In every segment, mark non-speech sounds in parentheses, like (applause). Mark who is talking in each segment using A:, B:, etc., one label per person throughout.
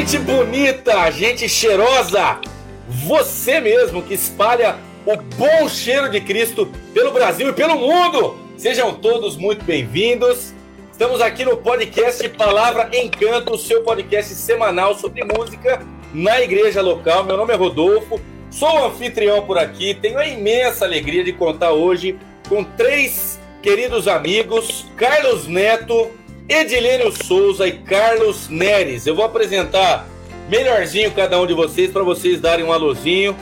A: Gente bonita, gente cheirosa, você mesmo que espalha o bom cheiro de Cristo pelo Brasil e pelo mundo. Sejam todos muito bem-vindos. Estamos aqui no podcast Palavra Encanto, seu podcast semanal sobre música na igreja local. Meu nome é Rodolfo, sou anfitrião por aqui. Tenho a imensa alegria de contar hoje com três queridos amigos: Carlos Neto, Edilênio Souza e Carlos Neres. Eu vou apresentar melhorzinho cada um de vocês para vocês darem um alôzinho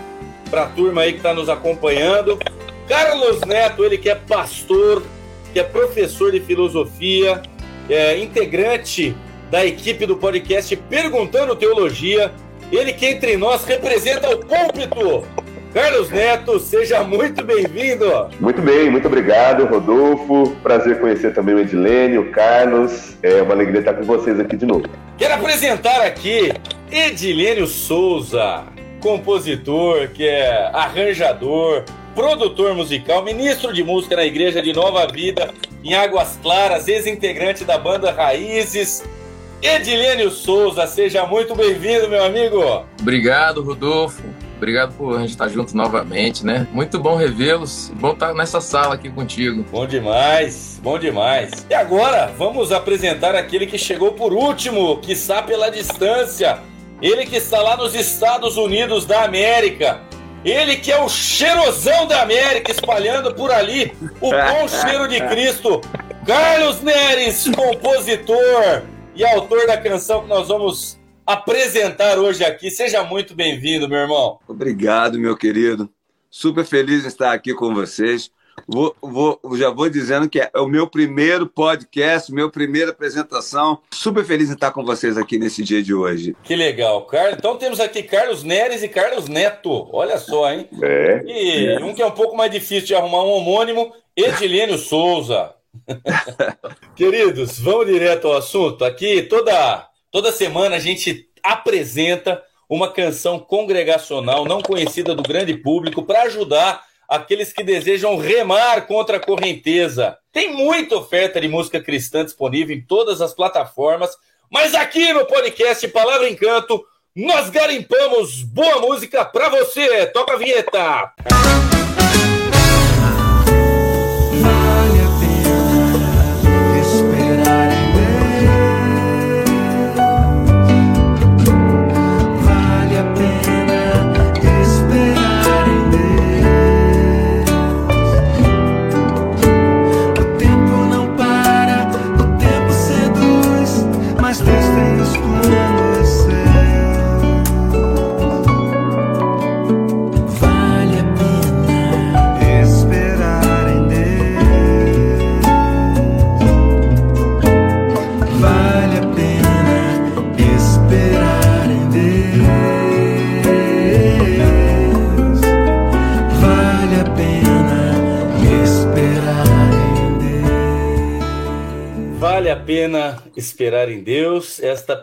A: para a turma aí que está nos acompanhando. Carlos Neto, ele que é pastor, que é professor de filosofia, é integrante da equipe do podcast Perguntando Teologia, ele que entre nós representa o púlpito Carlos Neto, seja muito bem-vindo.
B: Muito bem, muito obrigado, Rodolfo. Prazer conhecer também o Edilene, o Carlos. É uma alegria estar com vocês aqui de novo.
A: Quero apresentar aqui Edilênio Souza, compositor, que é arranjador, produtor musical, ministro de música na Igreja de Nova Vida, em Águas Claras, ex-integrante da banda Raízes. Edilênio Souza, seja muito bem-vindo, meu amigo.
C: Obrigado, Rodolfo. Obrigado por a gente estar juntos novamente, né? Muito bom revê-los. Bom estar nessa sala aqui contigo.
A: Bom demais, bom demais. E agora, vamos apresentar aquele que chegou por último, que está pela distância. Ele que está lá nos Estados Unidos da América. Ele que é o cheirosão da América, espalhando por ali o bom (laughs) cheiro de Cristo. Carlos Neres, compositor e autor da canção que nós vamos apresentar hoje aqui. Seja muito bem-vindo, meu irmão.
D: Obrigado, meu querido. Super feliz em estar aqui com vocês. Vou, vou, já vou dizendo que é o meu primeiro podcast, minha primeira apresentação. Super feliz em estar com vocês aqui nesse dia de hoje.
A: Que legal, Carlos. Então temos aqui Carlos Neres e Carlos Neto. Olha só, hein? É. E é. um que é um pouco mais difícil de arrumar um homônimo, Edilênio Souza. (laughs) Queridos, vamos direto ao assunto. Aqui toda Toda semana a gente apresenta uma canção congregacional não conhecida do grande público para ajudar aqueles que desejam remar contra a correnteza. Tem muita oferta de música cristã disponível em todas as plataformas, mas aqui no podcast Palavra Encanto nós garimpamos boa música para você. Toca a vinheta. pena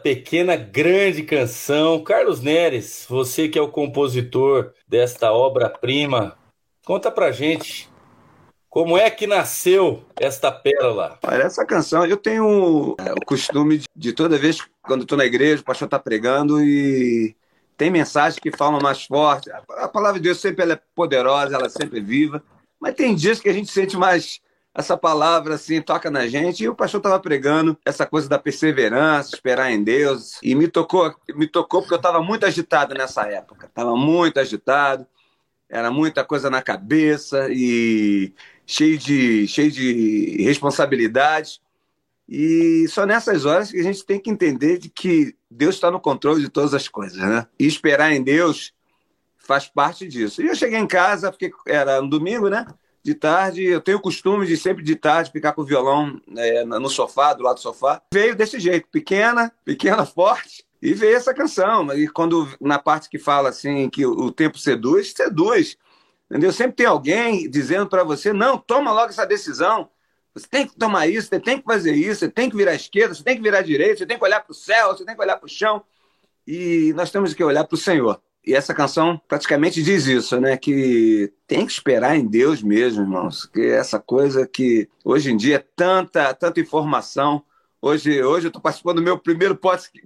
A: pequena grande canção. Carlos Neres, você que é o compositor desta obra-prima, conta pra gente como é que nasceu esta pérola?
D: Olha, essa canção, eu tenho é, o costume de, de, toda vez quando estou na igreja, o pastor está pregando e tem mensagens que falam mais forte. A, a palavra de Deus sempre é poderosa, ela sempre é viva, mas tem dias que a gente sente mais essa palavra assim toca na gente. E o pastor estava pregando essa coisa da perseverança, esperar em Deus. E me tocou, me tocou porque eu estava muito agitado nessa época. Estava muito agitado, era muita coisa na cabeça e cheio de, cheio de responsabilidades. E só nessas horas que a gente tem que entender de que Deus está no controle de todas as coisas, né? E esperar em Deus faz parte disso. E eu cheguei em casa, porque era um domingo, né? De tarde, eu tenho o costume de sempre de tarde ficar com o violão é, no sofá, do lado do sofá. Veio desse jeito, pequena, pequena, (laughs) forte, e veio essa canção. E quando, na parte que fala assim, que o tempo seduz, seduz. Entendeu? Sempre tem alguém dizendo para você, não, toma logo essa decisão. Você tem que tomar isso, você tem que fazer isso, você tem que virar à esquerda, você tem que virar à direita, você tem que olhar para o céu, você tem que olhar para o chão. E nós temos que olhar para o Senhor. E essa canção praticamente diz isso, né? Que tem que esperar em Deus mesmo, irmãos. Que essa coisa que hoje em dia é tanta, tanta informação. Hoje, hoje eu estou participando do meu primeiro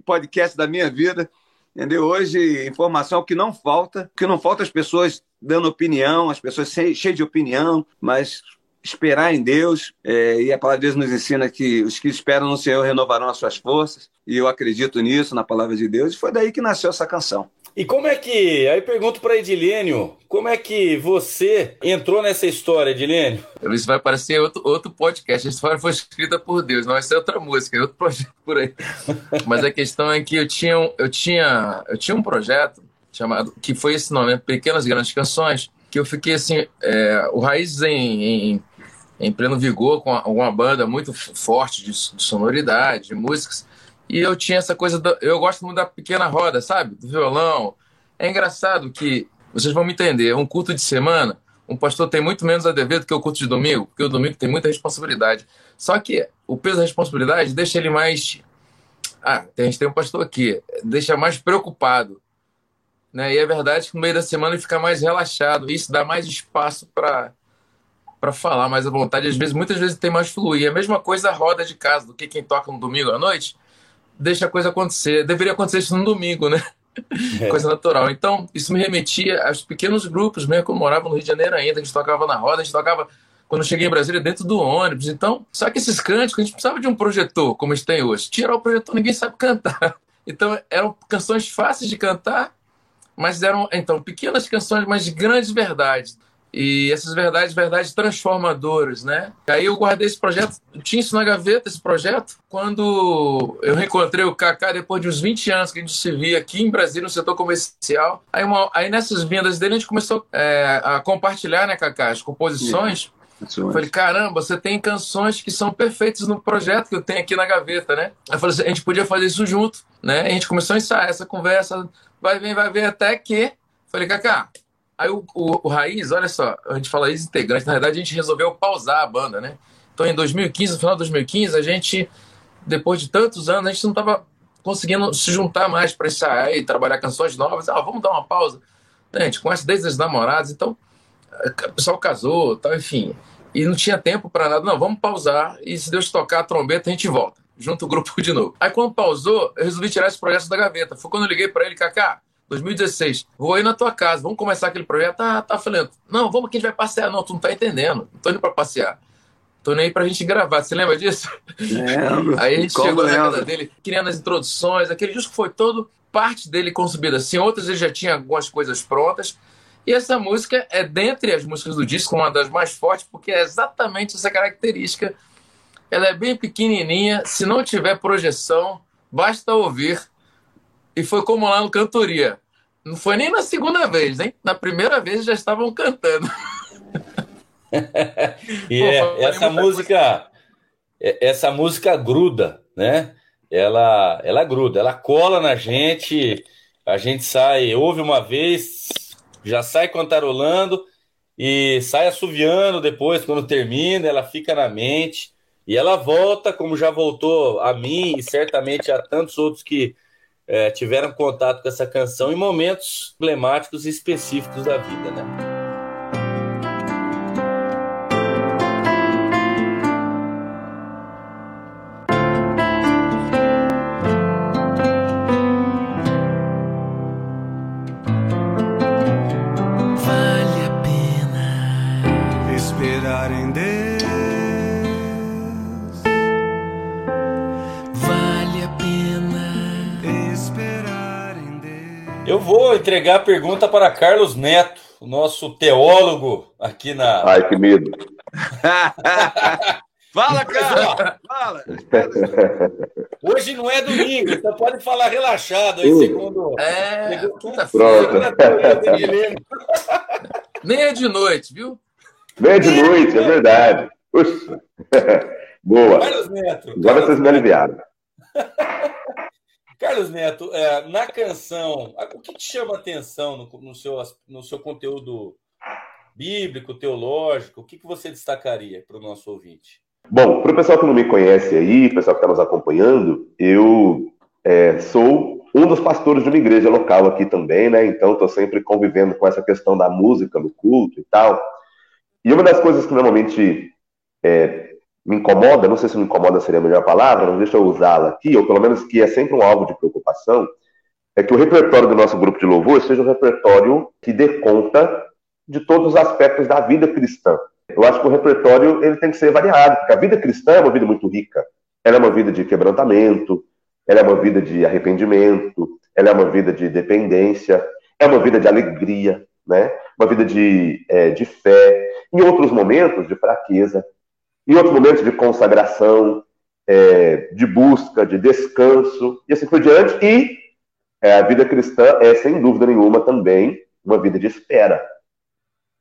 D: podcast da minha vida. Entendeu? Hoje, informação que não falta, que não falta as pessoas dando opinião, as pessoas cheias de opinião, mas esperar em Deus. É, e a palavra de Deus nos ensina que os que esperam no Senhor renovarão as suas forças. E eu acredito nisso, na palavra de Deus. E foi daí que nasceu essa canção.
A: E como é que. Aí pergunto para Edilênio, como é que você entrou nessa história, Edilênio?
C: Isso vai parecer outro, outro podcast. A história foi escrita por Deus, não vai ser outra música, é outro projeto por aí. Mas a questão é que eu tinha, eu tinha, eu tinha um projeto chamado, que foi esse nome, né? Pequenas Grandes Canções, que eu fiquei assim, é, o Raiz em, em, em, pleno vigor, com uma banda muito forte de, de sonoridade, de músicas. E eu tinha essa coisa, da, eu gosto muito da pequena roda, sabe? Do violão. É engraçado que, vocês vão me entender, um culto de semana, um pastor tem muito menos a dever do que o culto de domingo, porque o domingo tem muita responsabilidade. Só que o peso da responsabilidade deixa ele mais. Ah, a gente tem um pastor aqui, deixa mais preocupado. Né? E é verdade que no meio da semana ele fica mais relaxado. Isso dá mais espaço para para falar mais à vontade. Às vezes, muitas vezes tem mais fluir. É a mesma coisa a roda de casa do que quem toca no domingo à noite deixa a coisa acontecer. Deveria acontecer isso no domingo, né? É. Coisa natural. Então, isso me remetia aos pequenos grupos, mesmo quando eu morava no Rio de Janeiro ainda, a gente tocava na roda, a gente tocava quando eu cheguei em Brasília dentro do ônibus. Então, só que esses cânticos, a gente precisava de um projetor, como a gente tem hoje. Tirar o projetor, ninguém sabe cantar. (laughs) Então, eram canções fáceis de cantar, mas eram, então, pequenas canções, mas de grandes verdades. E essas verdades, verdades transformadoras, né? Aí eu guardei esse projeto, tinha isso na gaveta, esse projeto, quando eu reencontrei o Kaká depois de uns 20 anos que a gente se via aqui em Brasília, no setor comercial. Aí, uma, aí nessas vindas dele, a gente começou é, a compartilhar, né, Kaká, as composições. Eu falei, caramba, você tem canções que são perfeitas no projeto que eu tenho aqui na gaveta, né? Aí eu falei assim, a gente podia fazer isso junto, né? E a gente começou a ensaiar essa conversa, vai vir, vai ver, até que... Falei, Kaká, Aí o, o, o, Raiz, olha só, a gente fala ex-integrante, na verdade a gente resolveu pausar a banda, né? Então em 2015, no final de 2015, a gente, depois de tantos anos, a gente não estava conseguindo se juntar mais para ensaiar e trabalhar canções novas. Ah, vamos dar uma pausa. A gente conhece desde as namoradas, então o pessoal casou, tal, enfim. E não tinha tempo para nada. Não, vamos pausar e se Deus tocar a trombeta, a gente volta. Junta o grupo (laughs) de novo. Aí quando pausou, eu resolvi tirar esse projeto da gaveta. Foi quando eu liguei para ele, Kaká, 2016, vou ir na tua casa, vamos começar aquele projeto. tá tá falando, não, vamos que a gente vai passear. Não, tu não tá entendendo, não tô indo pra passear. Tô nem aí pra gente gravar, você lembra disso?
D: Lembro.
C: Aí a gente chegou na casa dele, criando as introduções, aquele disco foi todo parte dele concebida assim, outras ele já tinha algumas coisas prontas. E essa música é dentre as músicas do disco uma das mais fortes, porque é exatamente essa característica. Ela é bem pequenininha, se não tiver projeção, basta ouvir e foi como lá no Cantoria. Não foi nem na segunda vez, hein? Na primeira vez já estavam cantando. (laughs)
A: e Pô, é, essa música, coisa. É, essa música gruda, né? Ela, ela gruda, ela cola na gente. A gente sai, ouve uma vez, já sai cantarolando e sai assoviando depois quando termina. Ela fica na mente e ela volta, como já voltou a mim e certamente a tantos outros que é, tiveram contato com essa canção em momentos emblemáticos e específicos da vida, né? Eu vou entregar a pergunta para Carlos Neto, o nosso teólogo aqui na.
B: Ai, que medo. (laughs)
A: Fala, cara! Fala! Hoje não é domingo, então pode falar relaxado aí, uh, segundo.
C: É, quinta-feira. Nem é de noite, viu?
B: Nem é de noite, é verdade. Puxa. Boa. Carlos Neto. Agora vocês me aliviaram. (laughs)
A: Carlos Neto, é, na canção, o que te chama atenção no, no, seu, no seu conteúdo bíblico, teológico? O que, que você destacaria para o nosso ouvinte?
B: Bom, para o pessoal que não me conhece aí, pessoal que está nos acompanhando, eu é, sou um dos pastores de uma igreja local aqui também, né? Então estou sempre convivendo com essa questão da música no culto e tal. E uma das coisas que normalmente é, me incomoda, não sei se me incomoda seria a melhor palavra, não deixa eu usá-la aqui, ou pelo menos que é sempre um alvo de preocupação, é que o repertório do nosso grupo de louvor seja um repertório que dê conta de todos os aspectos da vida cristã. Eu acho que o repertório ele tem que ser variado, porque a vida cristã é uma vida muito rica. Ela é uma vida de quebrantamento, ela é uma vida de arrependimento, ela é uma vida de dependência, é uma vida de alegria, né? uma vida de, é, de fé, em outros momentos de fraqueza, em outros momentos de consagração, é, de busca, de descanso, e assim por diante. E é, a vida cristã é, sem dúvida nenhuma, também uma vida de espera.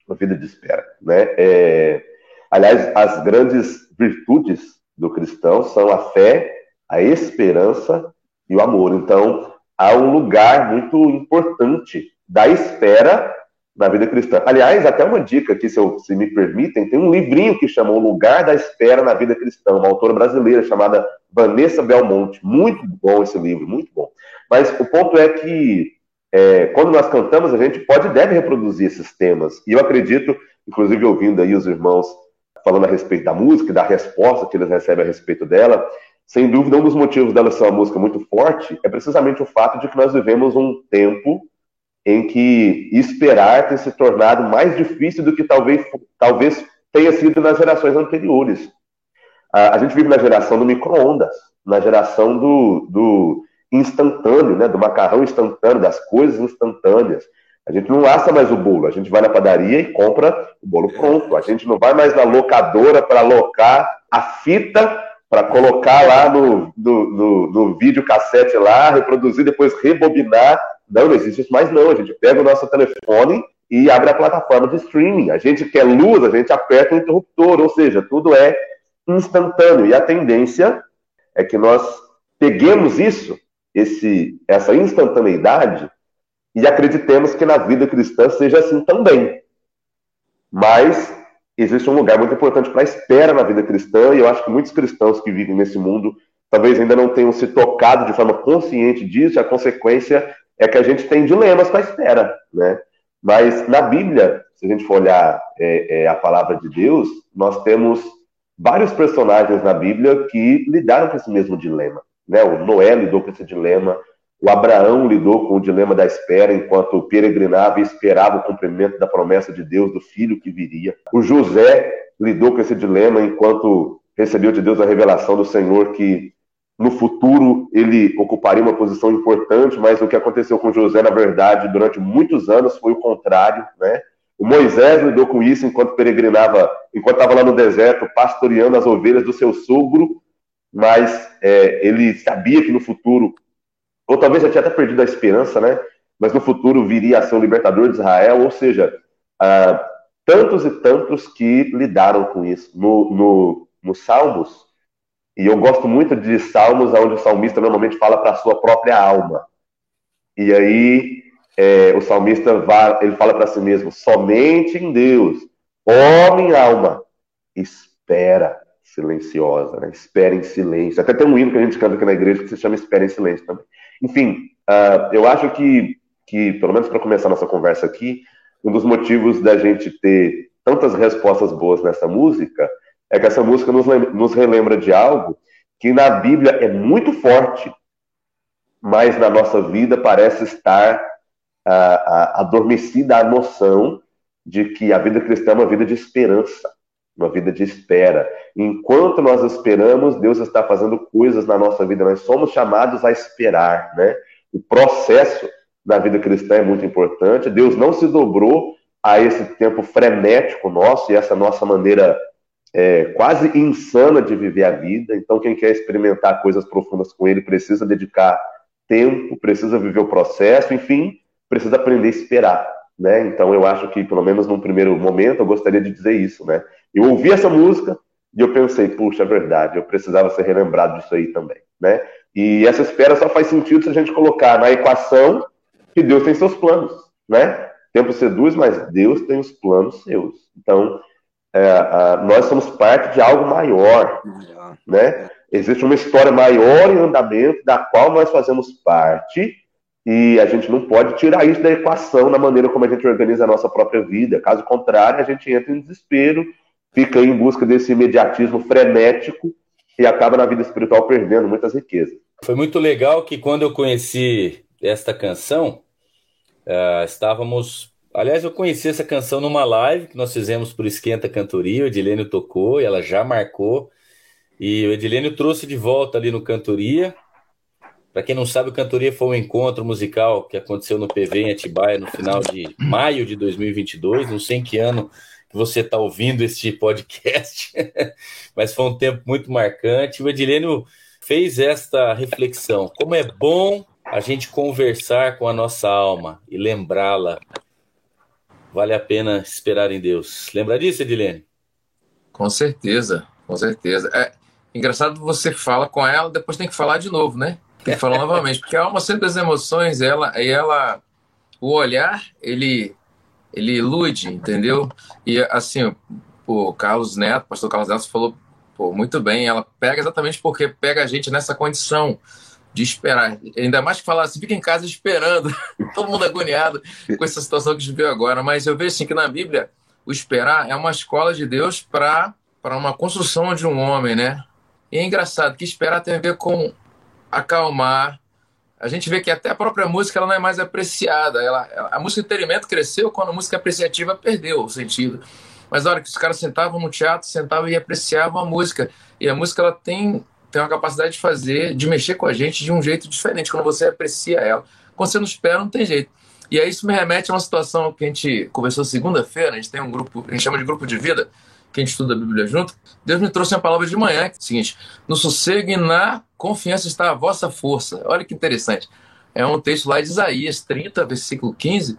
B: Uma vida de espera. Né? É, aliás, as grandes virtudes do cristão são a fé, a esperança e o amor. Então, há um lugar muito importante da espera na vida cristã. Aliás, até uma dica aqui, se, eu, se me permitem, tem um livrinho que chama O Lugar da Espera na Vida Cristã, uma autora brasileira chamada Vanessa Belmonte. Muito bom esse livro, muito bom. Mas o ponto é que é, quando nós cantamos, a gente pode e deve reproduzir esses temas. E eu acredito, inclusive ouvindo aí os irmãos falando a respeito da música, da resposta que eles recebem a respeito dela, sem dúvida, um dos motivos dela ser uma música muito forte é precisamente o fato de que nós vivemos um tempo em que esperar tem se tornado mais difícil do que talvez, talvez tenha sido nas gerações anteriores. A, a gente vive na geração do micro-ondas, na geração do, do instantâneo, né, do macarrão instantâneo, das coisas instantâneas. A gente não assa mais o bolo, a gente vai na padaria e compra o bolo pronto. A gente não vai mais na locadora para alocar a fita para colocar lá no, no, no, no vídeo cassete lá, reproduzir, depois rebobinar não, não existe isso mais não. A gente pega o nosso telefone e abre a plataforma de streaming. A gente quer luz, a gente aperta o interruptor, ou seja, tudo é instantâneo. E a tendência é que nós peguemos isso, esse, essa instantaneidade, e acreditemos que na vida cristã seja assim também. Mas existe um lugar muito importante para a espera na vida cristã, e eu acho que muitos cristãos que vivem nesse mundo talvez ainda não tenham se tocado de forma consciente disso, e a consequência é que a gente tem dilemas com a espera, né? Mas na Bíblia, se a gente for olhar é, é, a palavra de Deus, nós temos vários personagens na Bíblia que lidaram com esse mesmo dilema. Né? O Noé lidou com esse dilema, o Abraão lidou com o dilema da espera enquanto peregrinava e esperava o cumprimento da promessa de Deus do filho que viria. O José lidou com esse dilema enquanto recebeu de Deus a revelação do Senhor que no futuro ele ocuparia uma posição importante, mas o que aconteceu com José, na verdade, durante muitos anos foi o contrário, né? O Moisés lidou com isso enquanto peregrinava, enquanto estava lá no deserto, pastoreando as ovelhas do seu sogro, mas é, ele sabia que no futuro, ou talvez já tinha até perdido a esperança, né? Mas no futuro viria a ser o libertador de Israel, ou seja, ah, tantos e tantos que lidaram com isso. No, no, no Salmos, e eu gosto muito de salmos onde o salmista normalmente fala para a sua própria alma. E aí é, o salmista vai, ele fala para si mesmo: somente em Deus, ó minha alma, espera silenciosa, né? espera em silêncio. Até tem um hino que a gente canta aqui na igreja que se chama Espera em Silêncio também. Enfim, uh, eu acho que, que, pelo menos para começar nossa conversa aqui, um dos motivos da gente ter tantas respostas boas nessa música é que essa música nos, nos relembra de algo que na Bíblia é muito forte, mas na nossa vida parece estar adormecida a noção de que a vida cristã é uma vida de esperança, uma vida de espera. Enquanto nós esperamos, Deus está fazendo coisas na nossa vida. Nós somos chamados a esperar, né? O processo da vida cristã é muito importante. Deus não se dobrou a esse tempo frenético nosso e essa nossa maneira é, quase insana de viver a vida. Então, quem quer experimentar coisas profundas com ele precisa dedicar tempo, precisa viver o processo, enfim, precisa aprender a esperar. Né? Então, eu acho que, pelo menos num primeiro momento, eu gostaria de dizer isso. Né? Eu ouvi essa música e eu pensei, puxa, é verdade, eu precisava ser relembrado disso aí também. Né? E essa espera só faz sentido se a gente colocar na equação que Deus tem seus planos. Né? Tempo seduz, mas Deus tem os planos seus. Então, é, nós somos parte de algo maior, né? Existe uma história maior em andamento da qual nós fazemos parte e a gente não pode tirar isso da equação na maneira como a gente organiza a nossa própria vida. Caso contrário, a gente entra em desespero fica em busca desse imediatismo frenético e acaba na vida espiritual perdendo muitas riquezas.
A: Foi muito legal que quando eu conheci esta canção, uh, estávamos. Aliás, eu conheci essa canção numa live que nós fizemos por Esquenta Cantoria, o Edilênio tocou e ela já marcou. E o Edilênio trouxe de volta ali no Cantoria. Para quem não sabe, o Cantoria foi um encontro musical que aconteceu no PV em Atibaia no final de maio de 2022. Não sei em que ano que você está ouvindo este podcast, (laughs) mas foi um tempo muito marcante. O Edilênio fez esta reflexão: como é bom a gente conversar com a nossa alma e lembrá-la. Vale a pena esperar em Deus. Lembra disso, Edilene?
C: Com certeza, com certeza. É engraçado você fala com ela, depois tem que falar de novo, né? Tem que falar (laughs) novamente, porque a alma sempre das emoções, ela, e ela, o olhar, ele, ele ilude, entendeu? E assim, o Carlos Neto, o pastor Carlos Neto falou pô, muito bem, ela pega exatamente porque pega a gente nessa condição de esperar. Ainda mais que falar assim, fica em casa esperando, (laughs) todo mundo agoniado com essa situação que a gente viu agora. Mas eu vejo assim que na Bíblia, o esperar é uma escola de Deus para uma construção de um homem, né? E é engraçado que esperar tem a ver com acalmar. A gente vê que até a própria música ela não é mais apreciada. Ela, a música entretenimento cresceu quando a música apreciativa perdeu o sentido. Mas a hora que os caras sentavam no teatro, sentavam e apreciavam a música. E a música ela tem, tem uma capacidade de fazer, de mexer com a gente de um jeito diferente, quando você aprecia ela. Quando você não espera, não tem jeito. E aí isso me remete a uma situação que a gente conversou segunda-feira, a gente tem um grupo, a gente chama de grupo de vida, que a gente estuda a Bíblia junto. Deus me trouxe uma palavra de manhã, que é o seguinte: no sossego e na confiança está a vossa força. Olha que interessante. É um texto lá de Isaías 30, versículo 15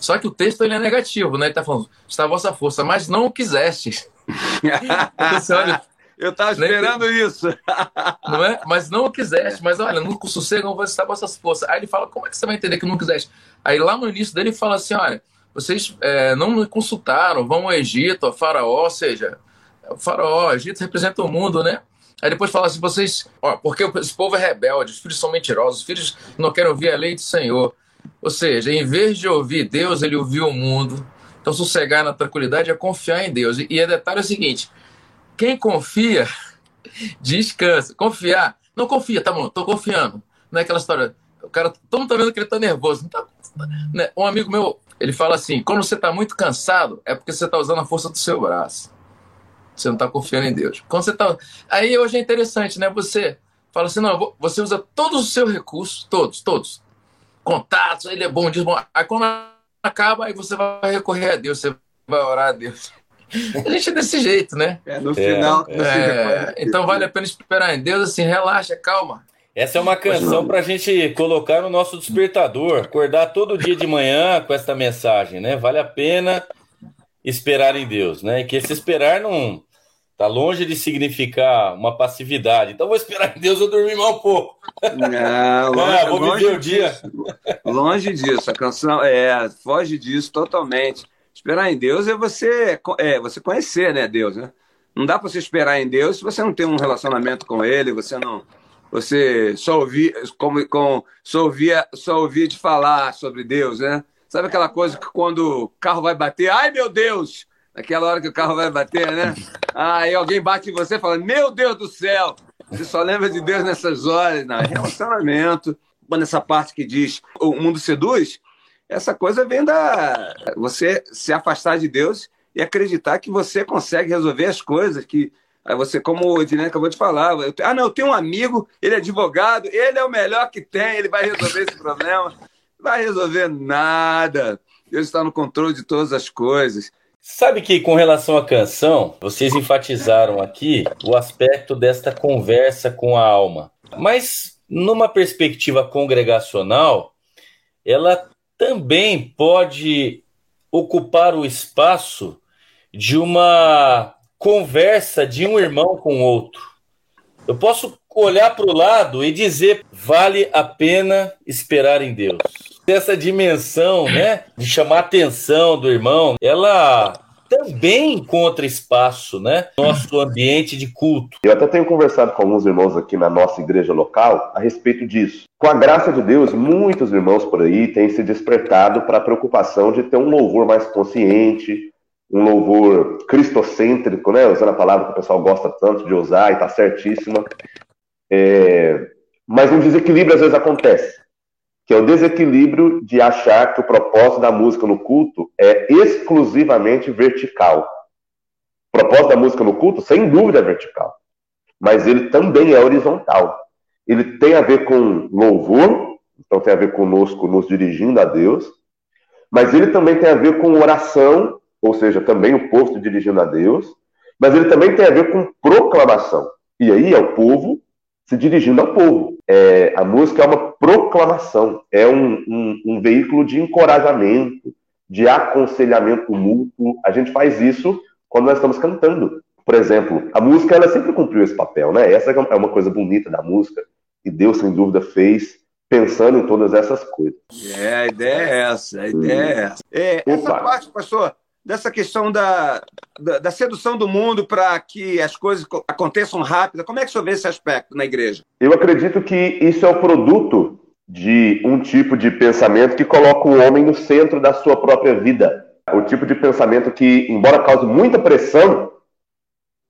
C: só que o texto ele é negativo, né? Ele está falando, está a vossa força, mas não o quiseste. (laughs)
D: Você olha, eu estava esperando isso. (laughs)
C: Não é? Mas não o quiseste. Mas olha, no sossego não vai estar vossas forças. Aí ele fala, como é que você vai entender que não quiseste? Aí lá no início dele ele fala assim, olha, vocês é, não me consultaram, vão ao Egito, a Faraó, ou seja, o Faraó, o Egito representa o mundo, né? Aí depois fala assim, vocês, ó, porque esse povo é rebelde, os filhos são mentirosos, os filhos não querem ouvir a lei do Senhor. Ou seja, em vez de ouvir Deus, ele ouviu o mundo. Então, sossegar na tranquilidade é confiar em Deus. E o detalhe é o seguinte: quem confia, descansa. Confiar, não confia, tá bom, tô confiando. Não é aquela história, o cara, todo mundo tá vendo que ele tá nervoso. Tá, né? Um amigo meu, ele fala assim: quando você tá muito cansado, é porque você tá usando a força do seu braço. Você não tá confiando em Deus. Quando você tá. Aí hoje é interessante, né? Você fala assim: não, você usa todos os seus recursos, todos, todos contatos, ele é bom disso. Bom. Aí quando acaba, aí você vai recorrer a Deus, você vai orar a Deus. A gente é desse jeito, né?
D: É, no final.
C: É, é, então vale a pena esperar em Deus, assim, relaxa, calma.
A: Essa é uma canção para a gente colocar no nosso despertador, acordar todo dia de manhã com essa mensagem, né? Vale a pena esperar em Deus, né? E que esse esperar não Tá longe de significar uma passividade. Então vou esperar que Deus eu dormir mal um pouco.
D: Não, (laughs) longe, ah, vou longe viver o dia. Longe disso. A canção é, foge disso totalmente. Esperar em Deus é você, é você conhecer, né, Deus, né? Não dá para você esperar em Deus se você não tem um relacionamento com Ele, você não, você só ouvir, como, com, só ouvia, só ouvia de falar sobre Deus, né? Sabe aquela coisa que quando o carro vai bater, ai meu Deus, naquela hora que o carro vai bater, né? Aí alguém bate em você e fala: Meu Deus do céu! Você só lembra de Deus nessas horas, não, é relacionamento. Nessa parte que diz o mundo seduz, essa coisa vem da você se afastar de Deus e acreditar que você consegue resolver as coisas, que você, como o Edilene acabou de falar, eu, ah, não, eu tenho um amigo, ele é advogado, ele é o melhor que tem, ele vai resolver esse problema. Vai resolver nada. Deus está no controle de todas as coisas.
A: Sabe que com relação à canção, vocês enfatizaram aqui o aspecto desta conversa com a alma. Mas numa perspectiva congregacional, ela também pode ocupar o espaço de uma conversa de um irmão com outro. Eu posso olhar para o lado e dizer: vale a pena esperar em Deus essa dimensão, né, de chamar a atenção do irmão, ela também encontra espaço, né, no nosso ambiente de culto.
B: Eu até tenho conversado com alguns irmãos aqui na nossa igreja local a respeito disso. Com a graça de Deus, muitos irmãos por aí têm se despertado para a preocupação de ter um louvor mais consciente, um louvor cristocêntrico, né? Usando a palavra que o pessoal gosta tanto de usar e tá certíssima. É, mas um desequilíbrio às vezes acontece, que é o desequilíbrio de achar que o propósito da música no culto é exclusivamente vertical. O propósito da música no culto, sem dúvida, é vertical, mas ele também é horizontal. Ele tem a ver com louvor, então tem a ver conosco nos dirigindo a Deus, mas ele também tem a ver com oração ou seja, também o povo se dirigindo a Deus, mas ele também tem a ver com proclamação. E aí é o povo se dirigindo ao povo. É, a música é uma proclamação, é um, um, um veículo de encorajamento, de aconselhamento mútuo. A gente faz isso quando nós estamos cantando. Por exemplo, a música ela sempre cumpriu esse papel, né? Essa é uma coisa bonita da música e Deus sem dúvida fez pensando em todas essas coisas.
D: É, a ideia é essa, a ideia é essa. É, essa parte, pastor, dessa questão da, da, da sedução do mundo para que as coisas aconteçam rápido. Como é que senhor vê esse aspecto na igreja?
B: Eu acredito que isso é o produto de um tipo de pensamento que coloca o homem no centro da sua própria vida. O tipo de pensamento que, embora cause muita pressão,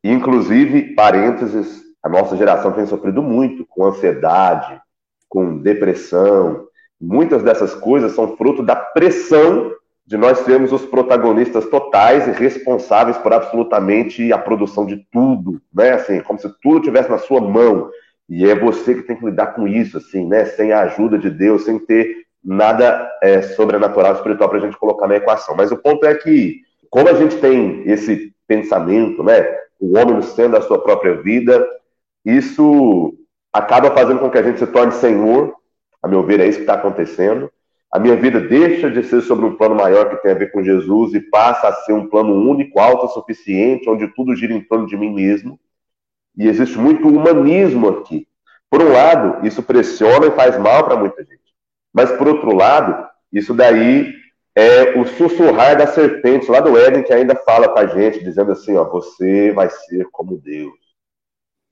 B: inclusive, parênteses, a nossa geração tem sofrido muito com ansiedade, com depressão. Muitas dessas coisas são fruto da pressão de nós sermos os protagonistas totais e responsáveis por absolutamente a produção de tudo, né? Assim, como se tudo tivesse na sua mão. E é você que tem que lidar com isso, assim, né? Sem a ajuda de Deus, sem ter nada é, sobrenatural, espiritual para a gente colocar na equação. Mas o ponto é que, como a gente tem esse pensamento, né? O homem centro da sua própria vida, isso acaba fazendo com que a gente se torne senhor. A meu ver, é isso que está acontecendo a minha vida deixa de ser sobre um plano maior que tem a ver com Jesus e passa a ser um plano único, autossuficiente, onde tudo gira em torno de mim mesmo. E existe muito humanismo aqui. Por um lado, isso pressiona e faz mal para muita gente. Mas, por outro lado, isso daí é o sussurrar da serpente lá do Éden que ainda fala com a gente, dizendo assim: ó, você vai ser como Deus.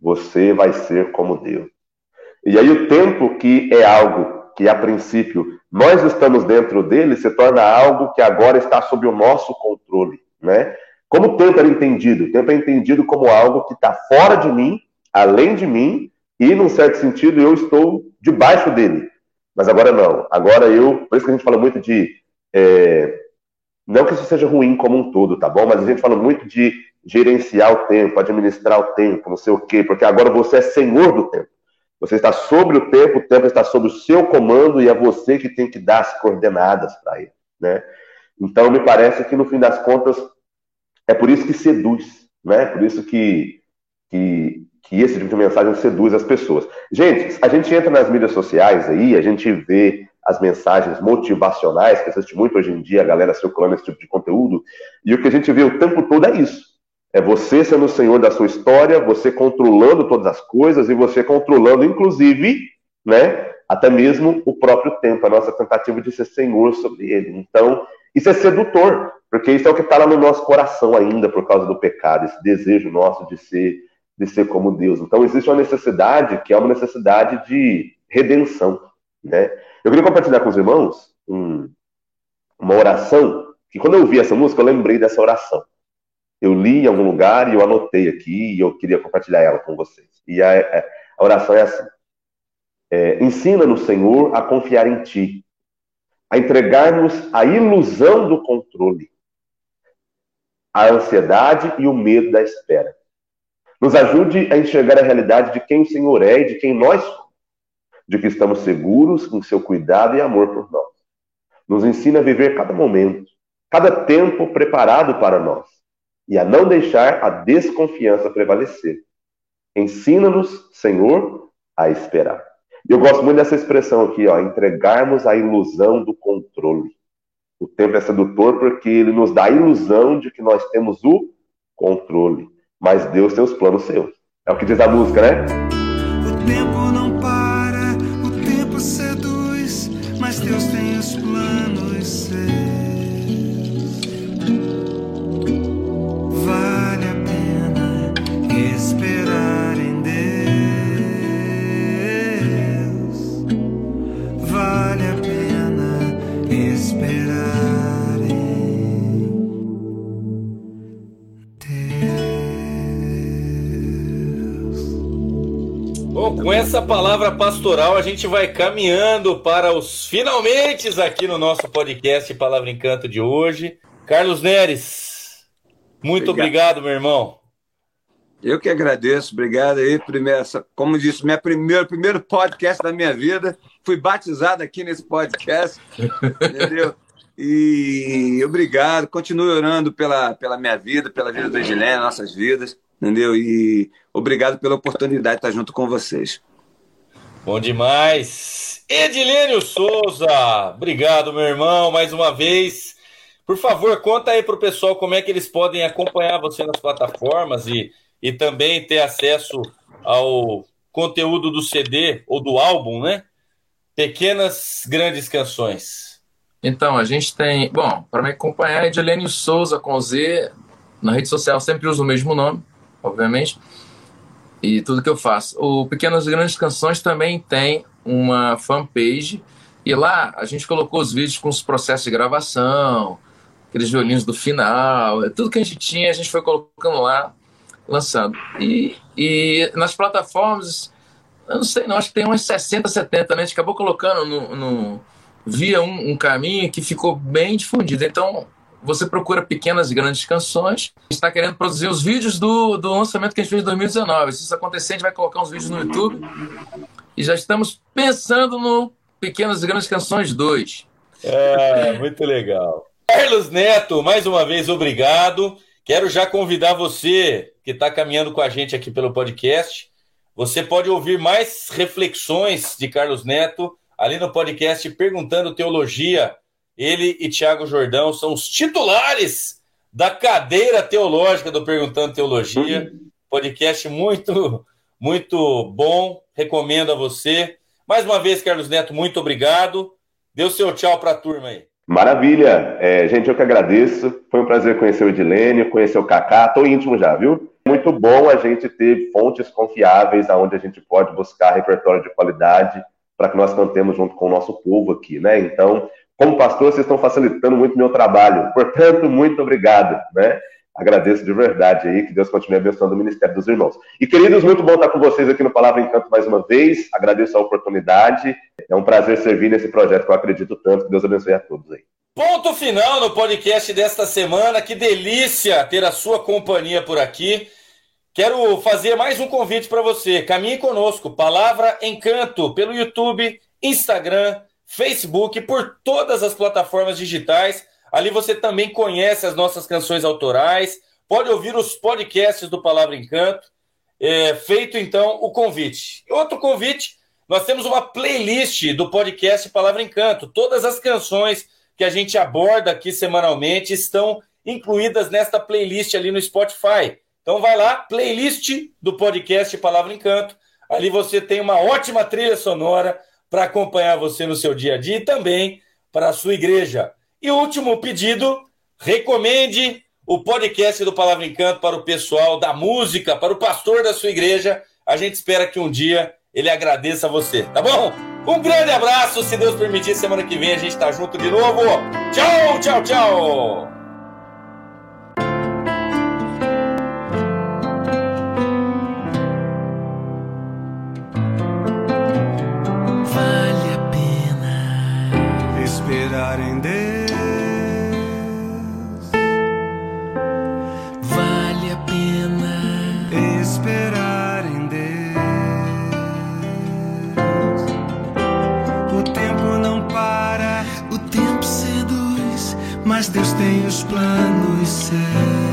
B: Você vai ser como Deus. E aí o tempo que é algo que a princípio nós estamos dentro dele, se torna algo que agora está sob o nosso controle, né? Como o tempo era entendido? O tempo é entendido como algo que está fora de mim, além de mim, e, num certo sentido, eu estou debaixo dele. Mas agora não. Agora eu. Por isso que a gente fala muito de. É, não que isso seja ruim como um todo, tá bom? Mas a gente fala muito de gerenciar o tempo, administrar o tempo, não sei o quê, porque agora você é senhor do tempo. Você está sobre o tempo, o tempo está sob o seu comando e é você que tem que dar as coordenadas para ele. Né? Então, me parece que no fim das contas é por isso que seduz, né? Por isso que, que, que esse tipo de mensagem seduz as pessoas. Gente, a gente entra nas mídias sociais aí, a gente vê as mensagens motivacionais, que existe muito hoje em dia, a galera circulando esse tipo de conteúdo, e o que a gente vê o tempo todo é isso. É você sendo o senhor da sua história, você controlando todas as coisas e você controlando, inclusive, né, até mesmo o próprio tempo, a nossa tentativa de ser senhor sobre ele. Então, isso é sedutor, porque isso é o que está lá no nosso coração ainda por causa do pecado, esse desejo nosso de ser, de ser como Deus. Então, existe uma necessidade que é uma necessidade de redenção. Né? Eu queria compartilhar com os irmãos um, uma oração que, quando eu ouvi essa música, eu lembrei dessa oração eu li em algum lugar e eu anotei aqui e eu queria compartilhar ela com vocês. E a, a oração é assim: é, Ensina-nos, Senhor, a confiar em Ti, a entregar-nos a ilusão do controle, a ansiedade e o medo da espera. Nos ajude a enxergar a realidade de quem o Senhor é e de quem nós somos, de que estamos seguros em seu cuidado e amor por nós. Nos ensina a viver cada momento, cada tempo preparado para nós e a não deixar a desconfiança prevalecer. Ensina-nos, Senhor, a esperar. Eu gosto muito dessa expressão aqui, ó, entregarmos a ilusão do controle. O tempo é sedutor porque ele nos dá a ilusão de que nós temos o controle, mas Deus tem os planos seus. É o que diz a música, né?
E: O tempo não
A: com essa palavra pastoral, a gente vai caminhando para os finalmente aqui no nosso podcast Palavra Encanto de hoje. Carlos Neres, muito obrigado, obrigado meu irmão.
D: Eu que agradeço, obrigado aí. Primeiro, como disse, minha primeiro, primeiro podcast da minha vida. Fui batizado aqui nesse podcast, entendeu? (laughs) E obrigado, continue orando pela, pela minha vida, pela vida da Edilene, nossas vidas, entendeu? E obrigado pela oportunidade de estar junto com vocês.
A: Bom demais. Edilênio Souza, obrigado, meu irmão, mais uma vez. Por favor, conta aí para o pessoal como é que eles podem acompanhar você nas plataformas e, e também ter acesso ao conteúdo do CD ou do álbum, né? Pequenas Grandes Canções.
C: Então, a gente tem. Bom, para me acompanhar, Edilênio Souza com Z. Na rede social sempre uso o mesmo nome, obviamente. E tudo que eu faço. O Pequenas e Grandes Canções também tem uma fanpage. E lá a gente colocou os vídeos com os processos de gravação, aqueles violinos do final, é tudo que a gente tinha, a gente foi colocando lá, lançando. E, e nas plataformas, eu não sei, não, acho que tem umas 60, 70, né? A gente acabou colocando no, no via um, um caminho que ficou bem difundido. Então, você procura pequenas e grandes canções, está querendo produzir os vídeos do, do lançamento que a gente fez em 2019. Se isso acontecer, a gente vai colocar uns vídeos no YouTube. E já estamos pensando no Pequenas e Grandes Canções 2.
A: É, muito legal. Carlos Neto, mais uma vez, obrigado. Quero já convidar você que está caminhando com a gente aqui pelo podcast. Você pode ouvir mais reflexões de Carlos Neto ali no podcast Perguntando Teologia. Ele e Tiago Jordão são os titulares da cadeira teológica do Perguntando Teologia. Podcast muito, muito bom. Recomendo a você. Mais uma vez, Carlos Neto, muito obrigado. Dê o seu tchau para a turma aí.
B: Maravilha. É, gente, eu que agradeço. Foi um prazer conhecer o Edilene, conhecer o Kaká. Estou íntimo já, viu? Muito bom a gente ter fontes confiáveis aonde a gente pode buscar repertório de qualidade para que nós cantemos junto com o nosso povo aqui, né? Então, como pastor, vocês estão facilitando muito o meu trabalho. Portanto, muito obrigado, né? Agradeço de verdade aí, que Deus continue abençoando o ministério dos irmãos. E queridos, muito bom estar com vocês aqui no Palavra Encanto mais uma vez. Agradeço a oportunidade. É um prazer servir nesse projeto que eu acredito tanto. Que Deus abençoe a todos aí.
A: Ponto final no podcast desta semana. Que delícia ter a sua companhia por aqui. Quero fazer mais um convite para você. Caminhe conosco, Palavra Encanto, pelo YouTube, Instagram, Facebook, por todas as plataformas digitais. Ali você também conhece as nossas canções autorais, pode ouvir os podcasts do Palavra Encanto. É, feito então o convite. Outro convite, nós temos uma playlist do podcast Palavra Encanto. Todas as canções que a gente aborda aqui semanalmente estão incluídas nesta playlist ali no Spotify. Então vai lá, playlist do podcast Palavra Encanto. Ali você tem uma ótima trilha sonora para acompanhar você no seu dia a dia e também para a sua igreja. E último pedido, recomende o podcast do Palavra Encanto para o pessoal da música, para o pastor da sua igreja. A gente espera que um dia ele agradeça a você, tá bom? Um grande abraço, se Deus permitir, semana que vem a gente está junto de novo. Tchau, tchau, tchau!
E: Esperar em Deus.
F: Vale a pena
E: esperar em Deus. O tempo não para,
F: o tempo seduz,
E: mas Deus tem os planos certos.